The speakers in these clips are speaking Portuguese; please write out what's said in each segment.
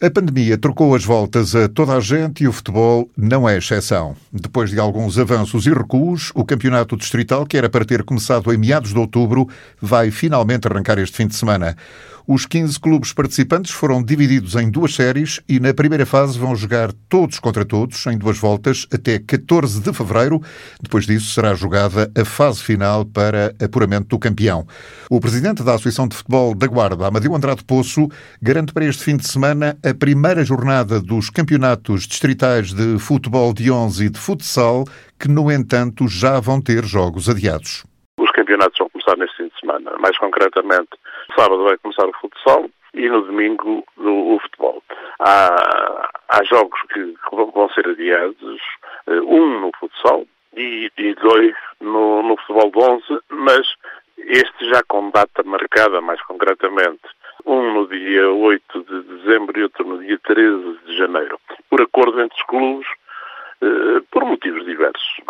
A pandemia trocou as voltas a toda a gente e o futebol não é exceção. Depois de alguns avanços e recuos, o campeonato distrital, que era para ter começado em meados de outubro, vai finalmente arrancar este fim de semana. Os 15 clubes participantes foram divididos em duas séries e na primeira fase vão jogar todos contra todos em duas voltas até 14 de fevereiro. Depois disso será jogada a fase final para apuramento do campeão. O presidente da Associação de Futebol da Guarda, Amadeu Andrade Poço, garante para este fim de semana a primeira jornada dos campeonatos distritais de futebol de 11 e de futsal, que, no entanto, já vão ter jogos adiados. Os campeonatos vão começar neste fim de semana. Mais concretamente, sábado vai começar o futsal e no domingo o futebol. Há, há jogos que, vão ser adiados, eh, um no futsal e, e dois no, no futebol de 11, mas este já com data marcada, mais concretamente, um no dia 8 de dezembro e outro no dia 13 de janeiro, por acordo entre os clubes, eh, por motivos diversos.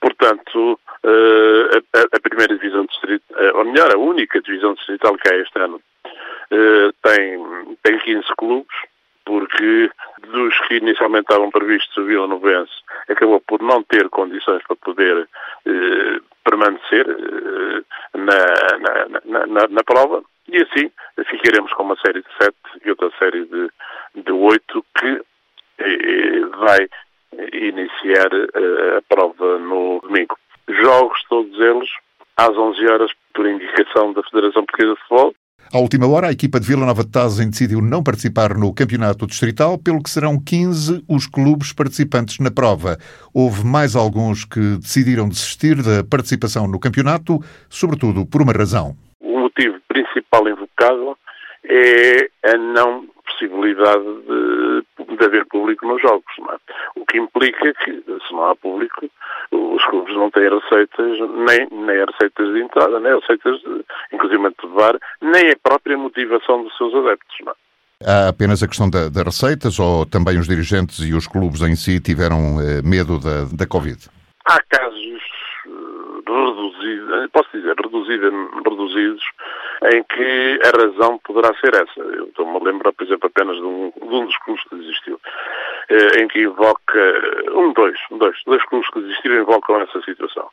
Portanto, eh, a, primeira divisão distrital, eh, ou melhor, a única divisão distrital que há este ano, tem, tem 15 clubes, porque dos que inicialmente estavam previstos o Vila Novense acabou por não ter condições para poder eh, permanecer eh, na, na, na, na, prova e assim ficaremos com uma série de sete e outra série de, de oito que eh, vai iniciar eh, a prova no domingo. Jogos, todos eles, às 11 horas, Federação Portuguesa de Futebol, à última hora, a equipa de Vila Nova de Tazem decidiu não participar no campeonato distrital, pelo que serão 15 os clubes participantes na prova. Houve mais alguns que decidiram desistir da participação no campeonato, sobretudo por uma razão. O motivo principal invocado é a não possibilidade de, de haver público nos jogos. É? O que implica que, se não há público, os clubes não têm receitas, nem, nem receitas de entrada, nem receitas, de, inclusive de bar, nem a própria motivação dos seus adeptos. Não é? Há apenas a questão das da receitas ou também os dirigentes e os clubes em si tiveram eh, medo da, da Covid? Há casos posso dizer, reduzidos, em que a razão poderá ser essa. Eu estou-me a lembrar, por exemplo, apenas de um, de um dos clubes que existiu, eh, em que invoca, um, dois, dois, dois clubes que existiram invocam essa situação.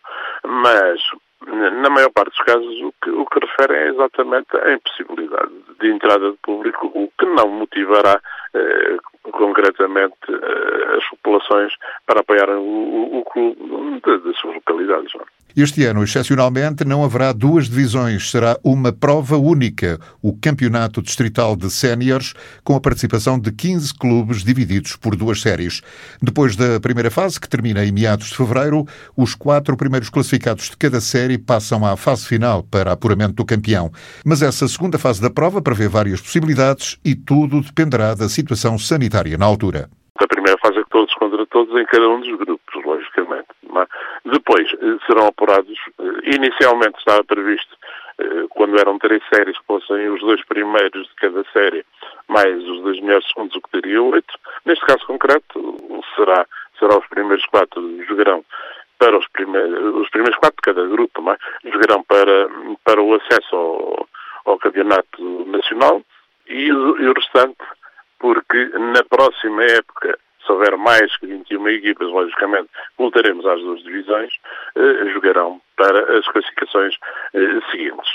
Mas, na maior parte dos casos, o que, o que refere é exatamente a impossibilidade de entrada de público, o que não motivará eh, concretamente eh, as populações para apoiarem o, o, clube das suas localidades. Não? Este ano, excepcionalmente, não haverá duas divisões, será uma prova única, o Campeonato Distrital de Séniores, com a participação de 15 clubes divididos por duas séries. Depois da primeira fase, que termina em meados de fevereiro, os quatro primeiros classificados de cada série passam à fase final para apuramento do campeão. Mas essa segunda fase da prova prevê várias possibilidades e tudo dependerá da situação sanitária na altura. A primeira fase é todos contra todos em cada um dos grupos, logicamente. Depois eh, serão apurados, eh, inicialmente estava previsto, eh, quando eram três séries, que fossem os dois primeiros de cada série, mais os dois melhores segundos, o que teria oito. Neste caso concreto, será, será os primeiros quatro jogarão para os primeiros, os primeiros quatro de cada grupo, mas, jogarão para, para o acesso ao, ao campeonato nacional e, e o restante, porque na próxima época se houver mais que 21 equipas, logicamente, voltaremos às duas divisões, eh, jogarão para as classificações eh, seguintes.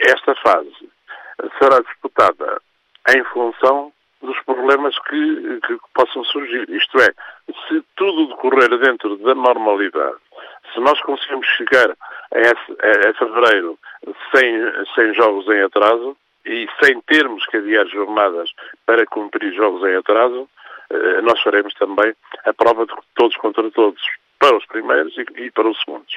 Esta fase será disputada em função dos problemas que, que, possam surgir. Isto é, se tudo decorrer dentro da normalidade, se nós conseguimos chegar a, a, a fevereiro sem, sem jogos em atraso e sem termos que adiar jornadas para cumprir jogos em atraso, nós faremos também a prova de todos contra todos para os primeiros e, para os segundos.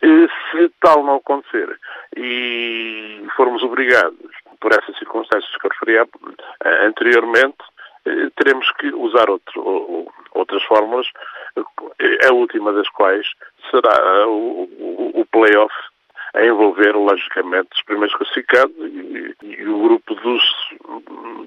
Se tal não acontecer e formos obrigados por essas circunstâncias que eu referi eh, anteriormente, eh, teremos que usar outro, outras fórmulas, a última das quais será o play-off a envolver, logicamente, os primeiros classificados e, e o grupo dos,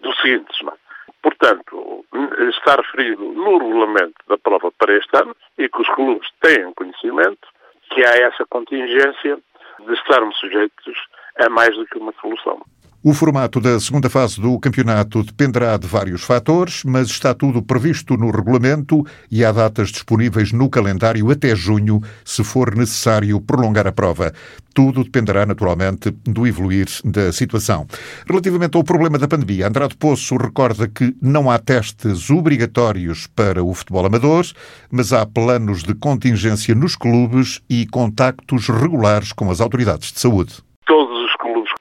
dos seguintes. Não é? Portanto, está referido no regulamento da prova para este ano e que os clubes têm conhecimento que há essa contingência de estarmos sujeitos a mais do que uma solução. O formato da segunda fase do campeonato dependerá de vários fatores, mas está tudo previsto no regulamento e há datas disponíveis no calendário até junho, se for necessário prolongar a prova. Tudo dependerá, naturalmente, do evoluir da situação. Relativamente ao problema da pandemia, Andrade Poço recorda que não há testes obrigatórios para o futebol amador, mas há planos de contingência nos clubes e contactos regulares com as autoridades de saúde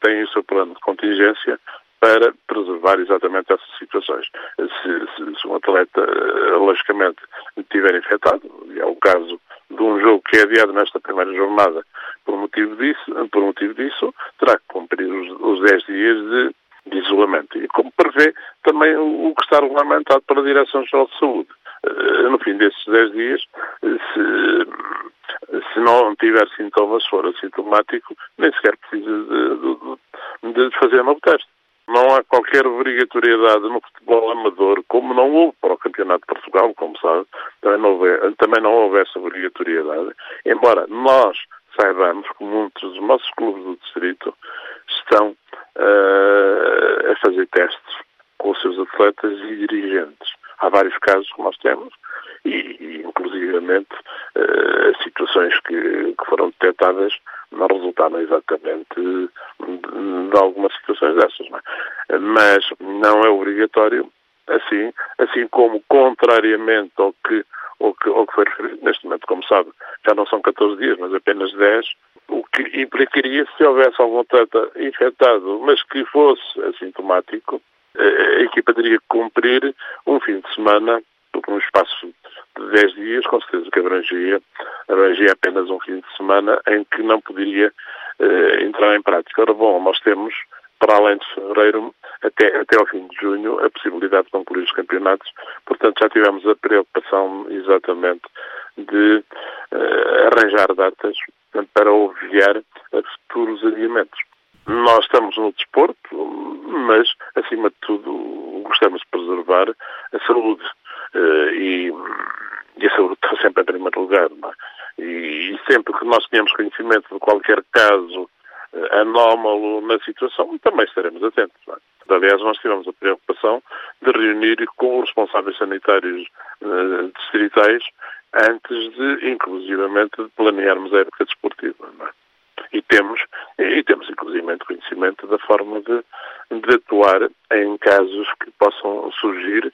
têm o seu plano de contingência para preservar exatamente essas situações. Se, se, se um atleta, eh, logicamente, estiver infectado, e é o caso de um jogo que é adiado nesta primeira jornada por motivo disso, por motivo disso terá que cumprir os, os 10 dias de, de, isolamento. E como prevê também o, o que está regulamentado pela Direção-Geral de Saúde. Uh, no fim desses 10 dias, se se não tiver sintomas, for assintomático, nem sequer precisa de, de, fazer novo teste. Não há qualquer obrigatoriedade no futebol amador, como não houve para o Campeonato de Portugal, como sabe, também não houve, também não houve essa obrigatoriedade, embora nós saibamos que muitos dos nossos clubes do distrito estão uh, a fazer testes com os seus atletas e dirigentes. Há vários casos que nós temos e, e inclusivamente, uh, situações que, que, foram detectadas não resultaram exatamente de, de algumas situações dessas. Não é? Mas não é obrigatório, assim, assim como, contrariamente ao que, ao que, ao que foi referido neste momento, como sabe, já não são 14 dias, mas apenas 10, o que implicaria se houvesse algum atleta infectado, mas que fosse assintomático, a equipa teria que cumprir um fim de semana num espaço de 10 dias, com certeza que abrangia, abrangia apenas um fim de semana em que não poderia uh, entrar em prática. Ora, bom, nós temos, para além de fevereiro, até, até ao fim de junho, a possibilidade de concluir os campeonatos. Portanto, já tivemos a preocupação exatamente de uh, arranjar datas para obviar futuros adiamentos. Nós estamos no desporto, mas, acima de tudo, gostamos de preservar a saúde. Uh, e, e, a saúde está sempre em primeiro lugar. É? E, e, sempre que nós tenhamos conhecimento de qualquer caso uh, anómalo na situação, também estaremos atentos. É? Aliás, nós tivemos a preocupação de reunir com os responsáveis sanitários uh, distritais antes de, inclusivamente, de planearmos a época desportiva. É? E temos, e temos inclusive conhecimento da forma de, de atuar em casos que possam surgir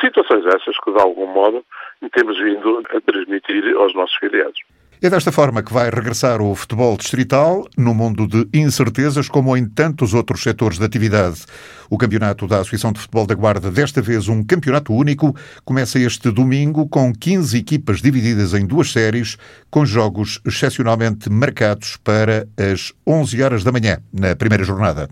situações essas que, de algum modo, temos vindo a transmitir aos nossos filiados. É desta forma que vai regressar o futebol distrital, no mundo de incertezas, como em tantos outros setores de atividade. O campeonato da Associação de Futebol da Guarda, desta vez um campeonato único, começa este domingo com 15 equipas divididas em duas séries, com jogos excepcionalmente marcados para as 11 horas da manhã, na primeira jornada.